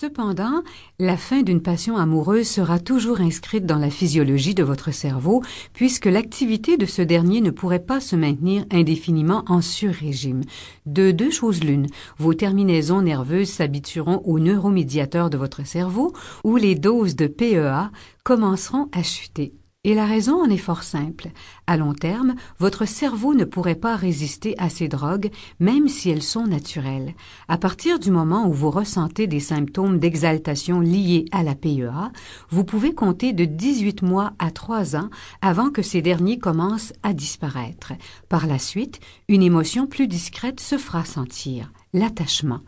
Cependant, la fin d'une passion amoureuse sera toujours inscrite dans la physiologie de votre cerveau, puisque l'activité de ce dernier ne pourrait pas se maintenir indéfiniment en sur-régime. De deux choses l'une, vos terminaisons nerveuses s'habitueront aux neuromédiateurs de votre cerveau, ou les doses de PEA commenceront à chuter. Et la raison en est fort simple. À long terme, votre cerveau ne pourrait pas résister à ces drogues, même si elles sont naturelles. À partir du moment où vous ressentez des symptômes d'exaltation liés à la PEA, vous pouvez compter de 18 mois à 3 ans avant que ces derniers commencent à disparaître. Par la suite, une émotion plus discrète se fera sentir l'attachement.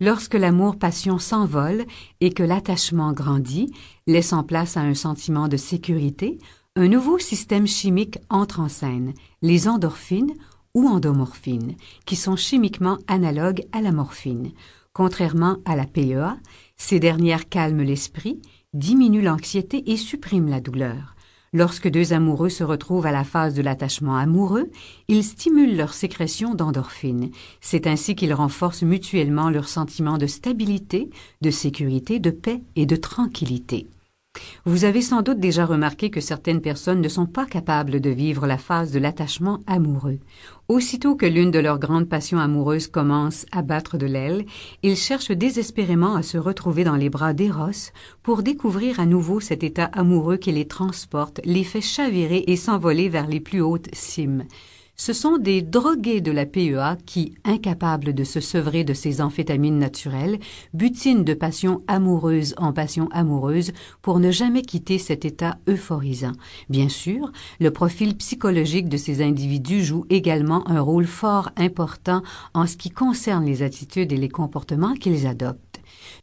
Lorsque l'amour-passion s'envole et que l'attachement grandit, laissant place à un sentiment de sécurité, un nouveau système chimique entre en scène, les endorphines ou endomorphines, qui sont chimiquement analogues à la morphine. Contrairement à la PEA, ces dernières calment l'esprit, diminuent l'anxiété et suppriment la douleur. Lorsque deux amoureux se retrouvent à la phase de l'attachement amoureux, ils stimulent leur sécrétion d'endorphines. C'est ainsi qu'ils renforcent mutuellement leur sentiment de stabilité, de sécurité, de paix et de tranquillité. Vous avez sans doute déjà remarqué que certaines personnes ne sont pas capables de vivre la phase de l'attachement amoureux. Aussitôt que l'une de leurs grandes passions amoureuses commence à battre de l'aile, ils cherchent désespérément à se retrouver dans les bras d'Eros pour découvrir à nouveau cet état amoureux qui les transporte, les fait chavirer et s'envoler vers les plus hautes cimes. Ce sont des drogués de la PEA qui, incapables de se sevrer de ces amphétamines naturelles, butinent de passion amoureuse en passion amoureuse pour ne jamais quitter cet état euphorisant. Bien sûr, le profil psychologique de ces individus joue également un rôle fort important en ce qui concerne les attitudes et les comportements qu'ils adoptent.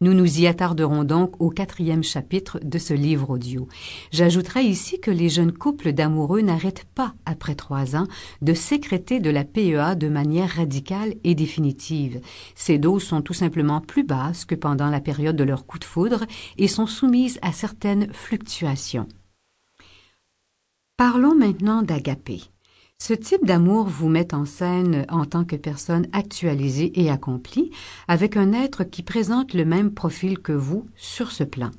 Nous nous y attarderons donc au quatrième chapitre de ce livre audio. J'ajouterai ici que les jeunes couples d'amoureux n'arrêtent pas, après trois ans, de sécréter de la PEA de manière radicale et définitive. Ces doses sont tout simplement plus basses que pendant la période de leur coup de foudre et sont soumises à certaines fluctuations. Parlons maintenant d'agapé. Ce type d'amour vous met en scène en tant que personne actualisée et accomplie, avec un être qui présente le même profil que vous sur ce plan.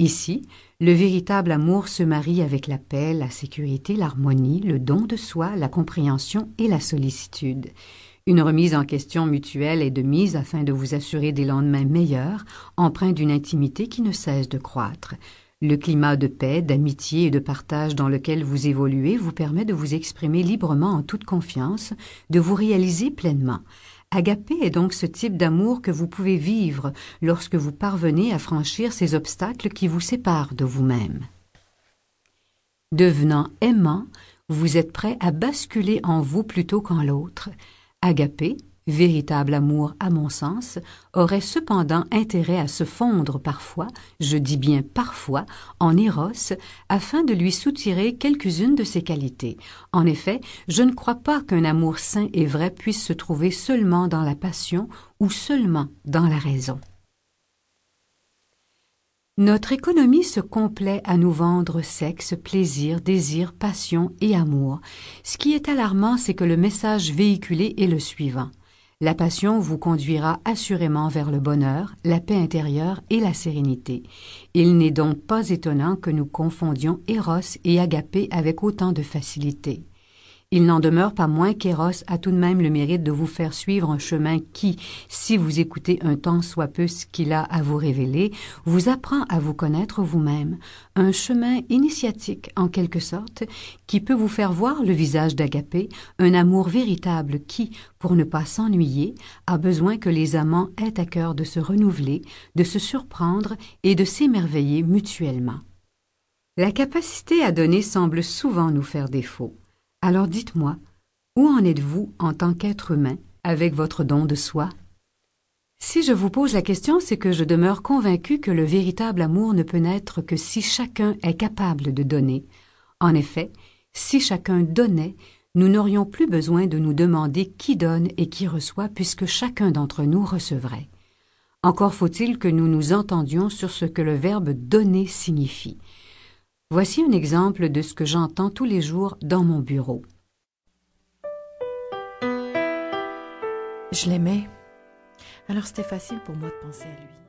Ici, le véritable amour se marie avec la paix, la sécurité, l'harmonie, le don de soi, la compréhension et la sollicitude. Une remise en question mutuelle est de mise afin de vous assurer des lendemains meilleurs, empreints d'une intimité qui ne cesse de croître. Le climat de paix, d'amitié et de partage dans lequel vous évoluez vous permet de vous exprimer librement en toute confiance, de vous réaliser pleinement. Agapé est donc ce type d'amour que vous pouvez vivre lorsque vous parvenez à franchir ces obstacles qui vous séparent de vous-même. Devenant aimant, vous êtes prêt à basculer en vous plutôt qu'en l'autre. Agapé, véritable amour à mon sens, aurait cependant intérêt à se fondre parfois, je dis bien parfois, en Éros, afin de lui soutirer quelques-unes de ses qualités. En effet, je ne crois pas qu'un amour sain et vrai puisse se trouver seulement dans la passion ou seulement dans la raison. Notre économie se complaît à nous vendre sexe, plaisir, désir, passion et amour. Ce qui est alarmant, c'est que le message véhiculé est le suivant. La passion vous conduira assurément vers le bonheur, la paix intérieure et la sérénité. Il n'est donc pas étonnant que nous confondions Eros et Agapé avec autant de facilité. Il n'en demeure pas moins qu'Eros a tout de même le mérite de vous faire suivre un chemin qui, si vous écoutez un temps soit peu ce qu'il a à vous révéler, vous apprend à vous connaître vous-même, un chemin initiatique en quelque sorte, qui peut vous faire voir le visage d'Agapé, un amour véritable qui, pour ne pas s'ennuyer, a besoin que les amants aient à cœur de se renouveler, de se surprendre et de s'émerveiller mutuellement. La capacité à donner semble souvent nous faire défaut. Alors dites-moi, où en êtes-vous en tant qu'être humain avec votre don de soi? Si je vous pose la question, c'est que je demeure convaincu que le véritable amour ne peut naître que si chacun est capable de donner. En effet, si chacun donnait, nous n'aurions plus besoin de nous demander qui donne et qui reçoit puisque chacun d'entre nous recevrait. Encore faut-il que nous nous entendions sur ce que le verbe donner signifie. Voici un exemple de ce que j'entends tous les jours dans mon bureau. Je l'aimais. Alors c'était facile pour moi de penser à lui.